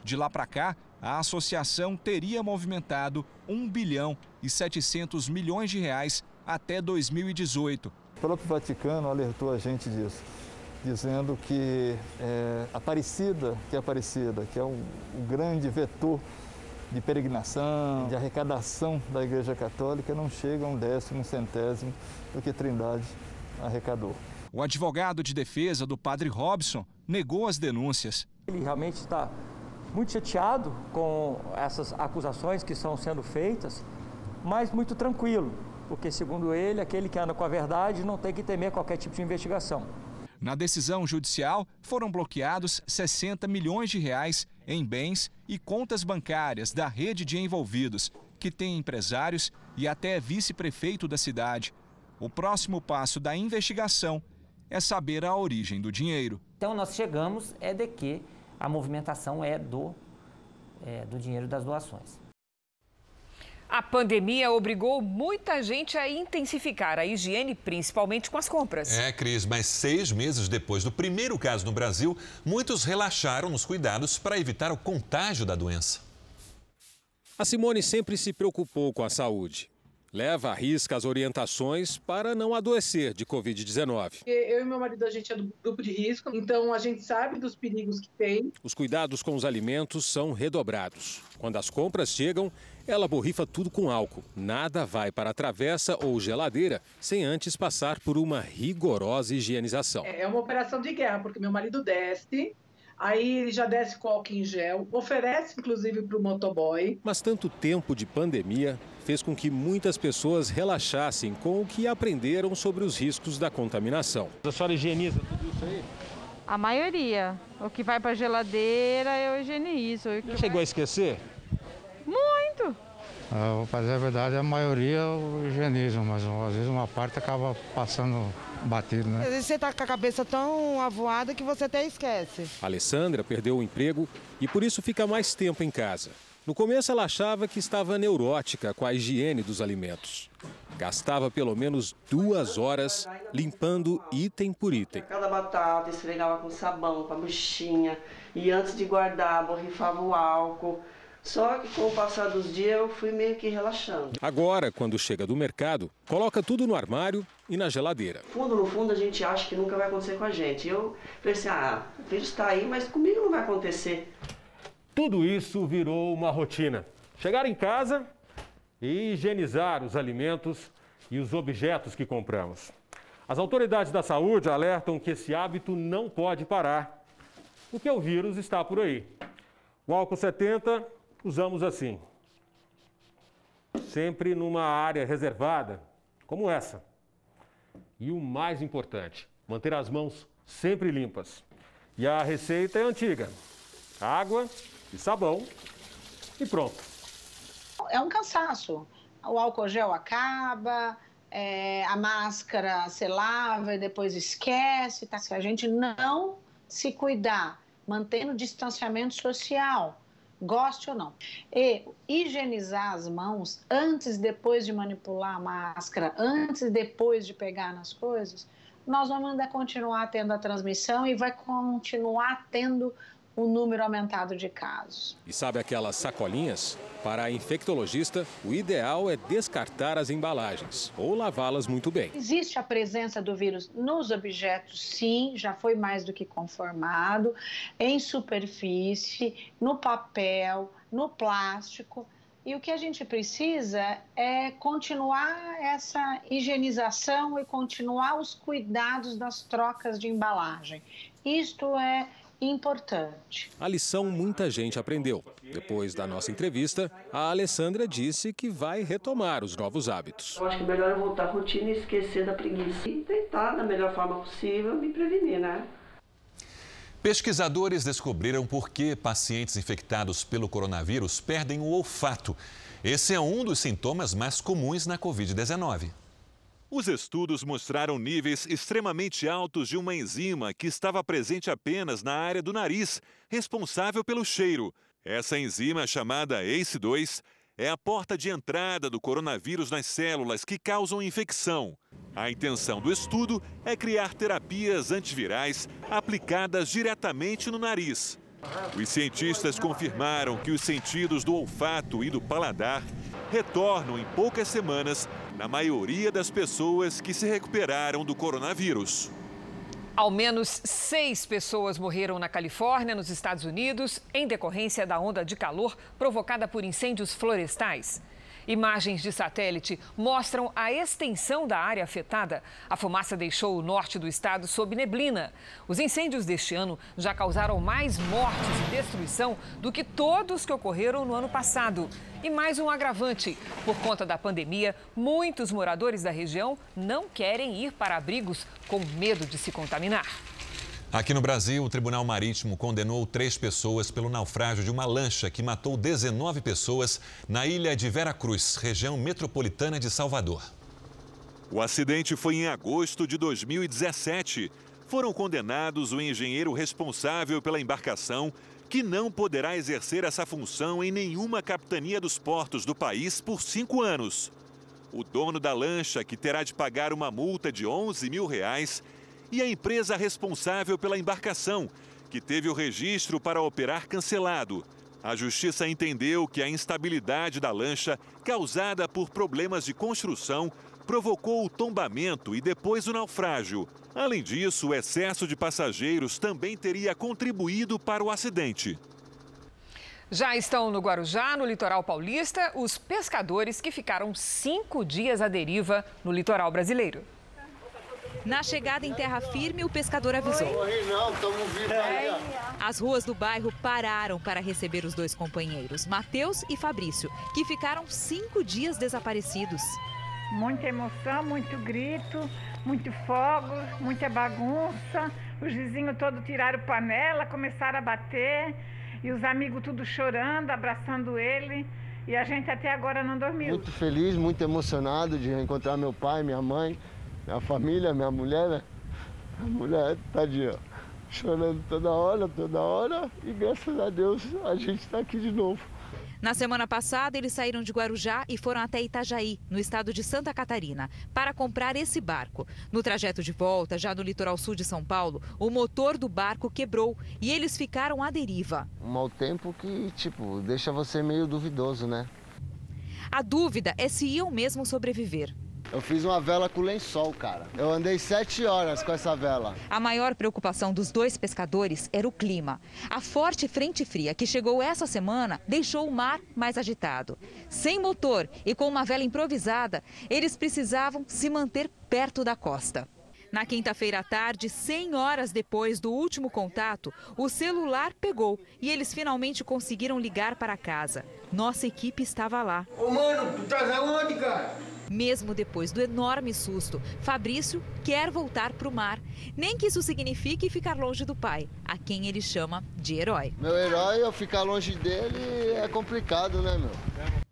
[SPEAKER 53] De lá para cá, a associação teria movimentado 1 bilhão e 700 milhões de reais até 2018.
[SPEAKER 57] O próprio Vaticano alertou a gente disso dizendo que é, Aparecida, que é Aparecida, que é o, o grande vetor de peregrinação, de arrecadação da Igreja Católica, não chega a um décimo, um centésimo do que Trindade arrecadou.
[SPEAKER 53] O advogado de defesa do padre Robson negou as denúncias.
[SPEAKER 58] Ele realmente está muito chateado com essas acusações que estão sendo feitas, mas muito tranquilo, porque, segundo ele, aquele que anda com a verdade não tem que temer qualquer tipo de investigação.
[SPEAKER 53] Na decisão judicial, foram bloqueados 60 milhões de reais em bens e contas bancárias da rede de envolvidos, que tem empresários e até vice-prefeito da cidade. O próximo passo da investigação é saber a origem do dinheiro.
[SPEAKER 55] Então, nós chegamos é de que a movimentação é do, é, do dinheiro das doações.
[SPEAKER 3] A pandemia obrigou muita gente a intensificar a higiene, principalmente com as compras.
[SPEAKER 2] É, Cris, mas seis meses depois do primeiro caso no Brasil, muitos relaxaram nos cuidados para evitar o contágio da doença.
[SPEAKER 59] A Simone sempre se preocupou com a saúde. Leva à risca as orientações para não adoecer de Covid-19.
[SPEAKER 60] Eu e meu marido, a gente é do grupo de risco, então a gente sabe dos perigos que tem.
[SPEAKER 59] Os cuidados com os alimentos são redobrados. Quando as compras chegam, ela borrifa tudo com álcool. Nada vai para a travessa ou geladeira sem antes passar por uma rigorosa higienização.
[SPEAKER 60] É uma operação de guerra, porque meu marido desce, Aí ele já desce com álcool em gel, oferece inclusive para o motoboy.
[SPEAKER 59] Mas tanto tempo de pandemia fez com que muitas pessoas relaxassem com o que aprenderam sobre os riscos da contaminação. A senhora higieniza tudo isso aí?
[SPEAKER 61] A maioria. O que vai para a geladeira eu higienizo.
[SPEAKER 59] Já chegou vai... a esquecer?
[SPEAKER 61] Muito.
[SPEAKER 62] Eu vou fazer a verdade, a maioria eu higienizo, mas às vezes uma parte acaba passando batido, né?
[SPEAKER 61] Às vezes você tá com a cabeça tão avoada que você até esquece.
[SPEAKER 59] A Alessandra perdeu o emprego e por isso fica mais tempo em casa. No começo ela achava que estava neurótica com a higiene dos alimentos. Gastava pelo menos duas horas limpando item por item.
[SPEAKER 63] Cada batata esfregava com sabão, com a buchinha. E antes de guardar, borrifava o álcool. Só que com o passar dos dias eu fui meio que relaxando.
[SPEAKER 59] Agora, quando chega do mercado, coloca tudo no armário e na geladeira.
[SPEAKER 63] Fundo no fundo a gente acha que nunca vai acontecer com a gente. Eu pensei, ah, o vírus está aí, mas comigo não vai acontecer.
[SPEAKER 59] Tudo isso virou uma rotina. Chegar em casa e higienizar os alimentos e os objetos que compramos. As autoridades da saúde alertam que esse hábito não pode parar, porque o vírus está por aí. O álcool 70 usamos assim, sempre numa área reservada, como essa. E o mais importante, manter as mãos sempre limpas. E a receita é antiga: água e sabão e pronto.
[SPEAKER 60] É um cansaço. O álcool gel acaba, é, a máscara se lava e depois esquece. Tá? Se a gente não se cuidar, mantendo distanciamento social, goste ou não. E higienizar as mãos antes e depois de manipular a máscara, antes e depois de pegar nas coisas, nós vamos ainda continuar tendo a transmissão e vai continuar tendo o número aumentado de casos.
[SPEAKER 59] E sabe aquelas sacolinhas? Para a infectologista, o ideal é descartar as embalagens ou lavá-las muito bem.
[SPEAKER 60] Existe a presença do vírus nos objetos, sim, já foi mais do que conformado, em superfície, no papel, no plástico. E o que a gente precisa é continuar essa higienização e continuar os cuidados das trocas de embalagem. Isto é importante.
[SPEAKER 59] A lição muita gente aprendeu. Depois da nossa entrevista, a Alessandra disse que vai retomar os novos hábitos.
[SPEAKER 63] Eu acho que melhor eu voltar à rotina e esquecer da preguiça e tentar, da melhor forma possível, me prevenir, né?
[SPEAKER 2] Pesquisadores descobriram por que pacientes infectados pelo coronavírus perdem o olfato. Esse é um dos sintomas mais comuns na Covid-19. Os estudos mostraram níveis extremamente altos de uma enzima que estava presente apenas na área do nariz, responsável pelo cheiro. Essa enzima, chamada ACE2, é a porta de entrada do coronavírus nas células que causam infecção. A intenção do estudo é criar terapias antivirais aplicadas diretamente no nariz. Os cientistas confirmaram que os sentidos do olfato e do paladar retornam em poucas semanas na maioria das pessoas que se recuperaram do coronavírus.
[SPEAKER 3] Ao menos seis pessoas morreram na Califórnia, nos Estados Unidos, em decorrência da onda de calor provocada por incêndios florestais. Imagens de satélite mostram a extensão da área afetada. A fumaça deixou o norte do estado sob neblina. Os incêndios deste ano já causaram mais mortes e destruição do que todos que ocorreram no ano passado. E mais um agravante: por conta da pandemia, muitos moradores da região não querem ir para abrigos com medo de se contaminar.
[SPEAKER 2] Aqui no Brasil, o Tribunal Marítimo condenou três pessoas pelo naufrágio de uma lancha que matou 19 pessoas na ilha de Vera Cruz, região metropolitana de Salvador. O acidente foi em agosto de 2017. Foram condenados o engenheiro responsável pela embarcação, que não poderá exercer essa função em nenhuma capitania dos portos do país por cinco anos. O dono da lancha, que terá de pagar uma multa de 11 mil reais, e a empresa responsável pela embarcação, que teve o registro para operar cancelado. A justiça entendeu que a instabilidade da lancha, causada por problemas de construção, provocou o tombamento e depois o naufrágio. Além disso, o excesso de passageiros também teria contribuído para o acidente.
[SPEAKER 3] Já estão no Guarujá, no litoral paulista, os pescadores que ficaram cinco dias à deriva no litoral brasileiro.
[SPEAKER 64] Na chegada em terra firme, o pescador avisou. As ruas do bairro pararam para receber os dois companheiros, Matheus e Fabrício, que ficaram cinco dias desaparecidos.
[SPEAKER 65] Muita emoção, muito grito, muito fogo, muita bagunça. Os vizinhos todos tiraram panela, começaram a bater. E os amigos tudo chorando, abraçando ele. E a gente até agora não dormiu.
[SPEAKER 66] Muito feliz, muito emocionado de encontrar meu pai, minha mãe minha família, minha mulher, né? A mulher, tadinha, chorando toda hora, toda hora, e graças a Deus a gente está aqui de novo.
[SPEAKER 64] Na semana passada, eles saíram de Guarujá e foram até Itajaí, no estado de Santa Catarina, para comprar esse barco. No trajeto de volta, já no litoral sul de São Paulo, o motor do barco quebrou e eles ficaram à deriva.
[SPEAKER 66] Um mau tempo que, tipo, deixa você meio duvidoso, né?
[SPEAKER 64] A dúvida é se iam mesmo sobreviver.
[SPEAKER 66] Eu fiz uma vela com lençol, cara. Eu andei sete horas com essa vela.
[SPEAKER 64] A maior preocupação dos dois pescadores era o clima. A forte frente fria que chegou essa semana deixou o mar mais agitado. Sem motor e com uma vela improvisada, eles precisavam se manter perto da costa. Na quinta-feira à tarde, 100 horas depois do último contato, o celular pegou e eles finalmente conseguiram ligar para casa. Nossa equipe estava lá.
[SPEAKER 66] Ô, mano, tu tá aonde, cara?
[SPEAKER 64] Mesmo depois do enorme susto, Fabrício quer voltar para o mar. Nem que isso signifique ficar longe do pai, a quem ele chama de herói.
[SPEAKER 66] Meu herói, eu ficar longe dele é complicado, né, meu?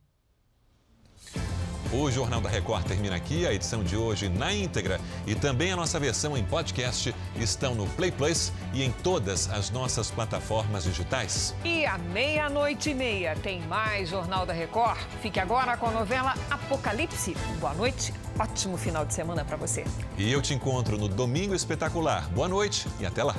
[SPEAKER 2] O Jornal da Record termina aqui. A edição de hoje na íntegra e também a nossa versão em podcast estão no Play Plus e em todas as nossas plataformas digitais.
[SPEAKER 3] E à meia-noite e meia tem mais Jornal da Record. Fique agora com a novela Apocalipse. Boa noite, ótimo final de semana para você.
[SPEAKER 2] E eu te encontro no Domingo Espetacular. Boa noite e até lá.